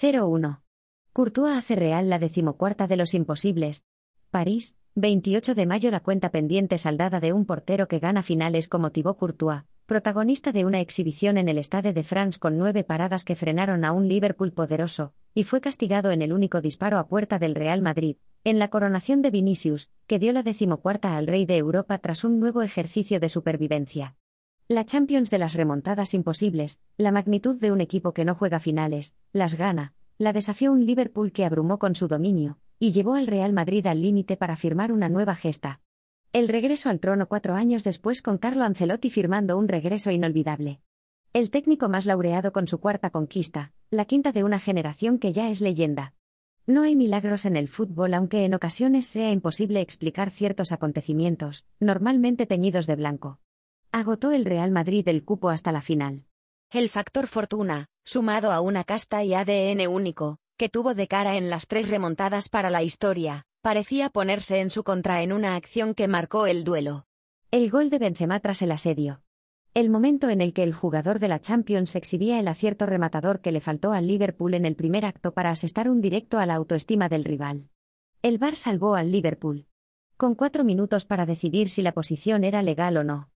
0-1. Courtois hace real la decimocuarta de los imposibles. París, 28 de mayo La cuenta pendiente saldada de un portero que gana finales como Thibaut Courtois, protagonista de una exhibición en el Stade de France con nueve paradas que frenaron a un Liverpool poderoso, y fue castigado en el único disparo a puerta del Real Madrid, en la coronación de Vinicius, que dio la decimocuarta al rey de Europa tras un nuevo ejercicio de supervivencia. La Champions de las remontadas imposibles, la magnitud de un equipo que no juega finales, las gana, la desafió un Liverpool que abrumó con su dominio, y llevó al Real Madrid al límite para firmar una nueva gesta. El regreso al trono cuatro años después con Carlo Ancelotti firmando un regreso inolvidable. El técnico más laureado con su cuarta conquista, la quinta de una generación que ya es leyenda. No hay milagros en el fútbol aunque en ocasiones sea imposible explicar ciertos acontecimientos, normalmente teñidos de blanco. Agotó el Real Madrid el cupo hasta la final. El factor fortuna, sumado a una casta y ADN único, que tuvo de cara en las tres remontadas para la historia, parecía ponerse en su contra en una acción que marcó el duelo. El gol de Benzema tras el asedio. El momento en el que el jugador de la Champions exhibía el acierto rematador que le faltó al Liverpool en el primer acto para asestar un directo a la autoestima del rival. El VAR salvó al Liverpool. Con cuatro minutos para decidir si la posición era legal o no.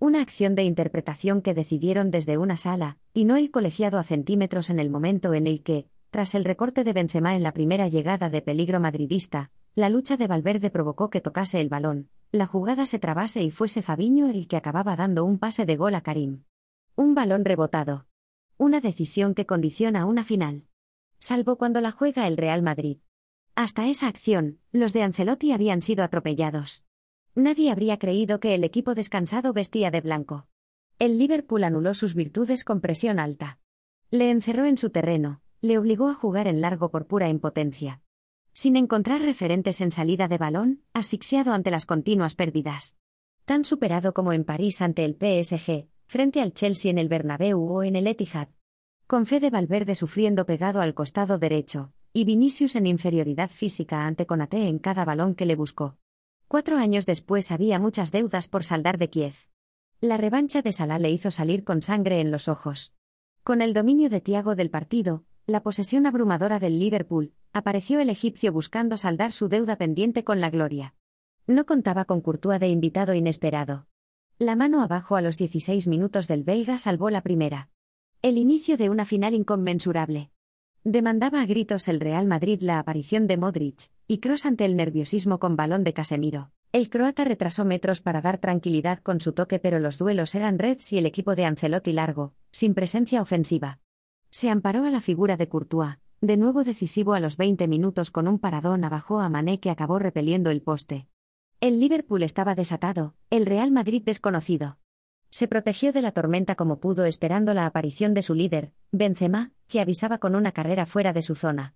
Una acción de interpretación que decidieron desde una sala, y no el colegiado a centímetros en el momento en el que, tras el recorte de Benzema en la primera llegada de peligro madridista, la lucha de Valverde provocó que tocase el balón, la jugada se trabase y fuese Fabiño el que acababa dando un pase de gol a Karim. Un balón rebotado. Una decisión que condiciona una final. Salvo cuando la juega el Real Madrid. Hasta esa acción, los de Ancelotti habían sido atropellados. Nadie habría creído que el equipo descansado vestía de blanco. El Liverpool anuló sus virtudes con presión alta. Le encerró en su terreno, le obligó a jugar en largo por pura impotencia. Sin encontrar referentes en salida de balón, asfixiado ante las continuas pérdidas. Tan superado como en París ante el PSG, frente al Chelsea en el Bernabéu o en el Etihad. Con Fede Valverde sufriendo pegado al costado derecho, y Vinicius en inferioridad física ante Conate en cada balón que le buscó. Cuatro años después había muchas deudas por saldar de Kiev. La revancha de Salah le hizo salir con sangre en los ojos. Con el dominio de Tiago del partido, la posesión abrumadora del Liverpool, apareció el egipcio buscando saldar su deuda pendiente con la gloria. No contaba con Courtois de invitado inesperado. La mano abajo a los 16 minutos del belga salvó la primera. El inicio de una final inconmensurable. Demandaba a gritos el Real Madrid la aparición de Modric, y Cross ante el nerviosismo con balón de Casemiro. El croata retrasó metros para dar tranquilidad con su toque, pero los duelos eran Reds y el equipo de Ancelotti largo, sin presencia ofensiva. Se amparó a la figura de Courtois, de nuevo decisivo a los 20 minutos con un paradón abajo a Mané que acabó repeliendo el poste. El Liverpool estaba desatado, el Real Madrid desconocido. Se protegió de la tormenta como pudo esperando la aparición de su líder, Benzema, que avisaba con una carrera fuera de su zona.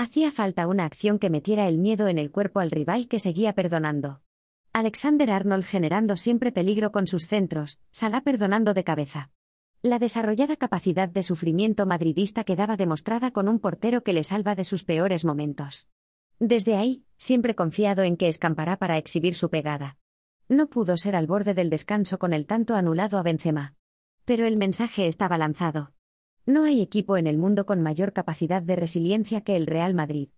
Hacía falta una acción que metiera el miedo en el cuerpo al rival que seguía perdonando. Alexander Arnold generando siempre peligro con sus centros, Salah perdonando de cabeza. La desarrollada capacidad de sufrimiento madridista quedaba demostrada con un portero que le salva de sus peores momentos. Desde ahí, siempre confiado en que escampará para exhibir su pegada. No pudo ser al borde del descanso con el tanto anulado a Benzema. Pero el mensaje estaba lanzado. No hay equipo en el mundo con mayor capacidad de resiliencia que el Real Madrid.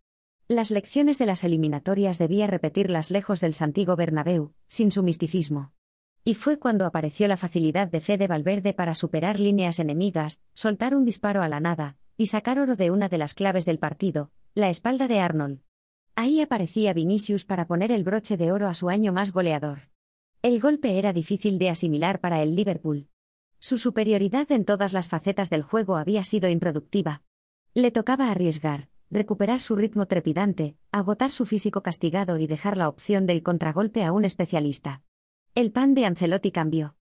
Las lecciones de las eliminatorias debía repetirlas lejos del Santiago Bernabéu, sin su misticismo. Y fue cuando apareció la facilidad de Fede Valverde para superar líneas enemigas, soltar un disparo a la nada, y sacar oro de una de las claves del partido, la espalda de Arnold. Ahí aparecía Vinicius para poner el broche de oro a su año más goleador. El golpe era difícil de asimilar para el Liverpool. Su superioridad en todas las facetas del juego había sido improductiva. Le tocaba arriesgar, recuperar su ritmo trepidante, agotar su físico castigado y dejar la opción del contragolpe a un especialista. El pan de Ancelotti cambió.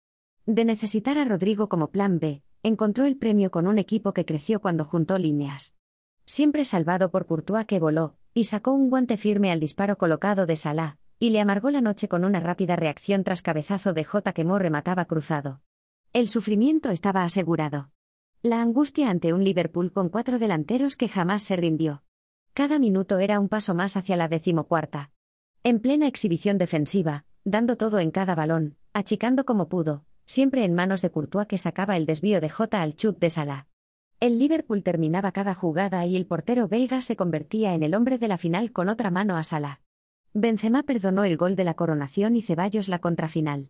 De necesitar a Rodrigo como plan B, encontró el premio con un equipo que creció cuando juntó líneas. Siempre salvado por Courtois que voló, y sacó un guante firme al disparo colocado de Salah, y le amargó la noche con una rápida reacción tras cabezazo de J que Mo remataba cruzado. El sufrimiento estaba asegurado. La angustia ante un Liverpool con cuatro delanteros que jamás se rindió. Cada minuto era un paso más hacia la decimocuarta. En plena exhibición defensiva, dando todo en cada balón, achicando como pudo, siempre en manos de Courtois que sacaba el desvío de J al chut de Salah. El Liverpool terminaba cada jugada y el portero belga se convertía en el hombre de la final con otra mano a sala. Benzema perdonó el gol de la coronación y Ceballos la contrafinal.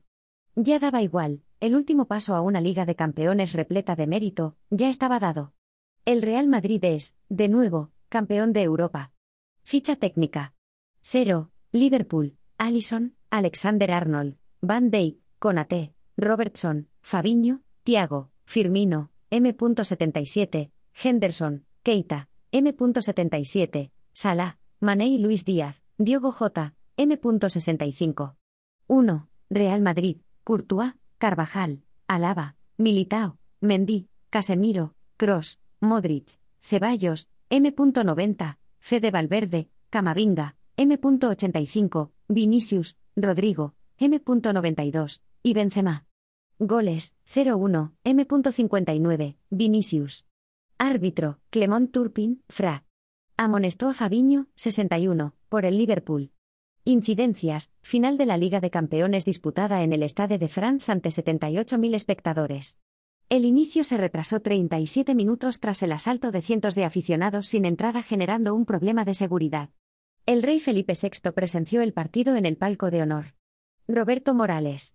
Ya daba igual, el último paso a una Liga de Campeones repleta de mérito, ya estaba dado. El Real Madrid es, de nuevo, campeón de Europa. Ficha técnica. 0. Liverpool, Allison, Alexander Arnold, Van Dijk, Conate, Robertson, Fabiño, Thiago, Firmino, M.77, Henderson, Keita, M.77, Salah, Mané y Luis Díaz, Diogo J, M.65. 1. Real Madrid, Courtois, Carvajal, Alaba, Militao, Mendy, Casemiro, Cross, Modric, Ceballos, M.90, Fede Valverde, Camavinga, M.85, Vinicius, Rodrigo, M.92, y Benzema. Goles, 0-1, M.59, Vinicius. Árbitro, Clemont Turpin, Fra. Amonestó a Fabiño, 61, por el Liverpool. Incidencias, final de la Liga de Campeones disputada en el Stade de France ante 78.000 espectadores. El inicio se retrasó 37 minutos tras el asalto de cientos de aficionados sin entrada generando un problema de seguridad. El rey Felipe VI presenció el partido en el palco de honor. Roberto Morales.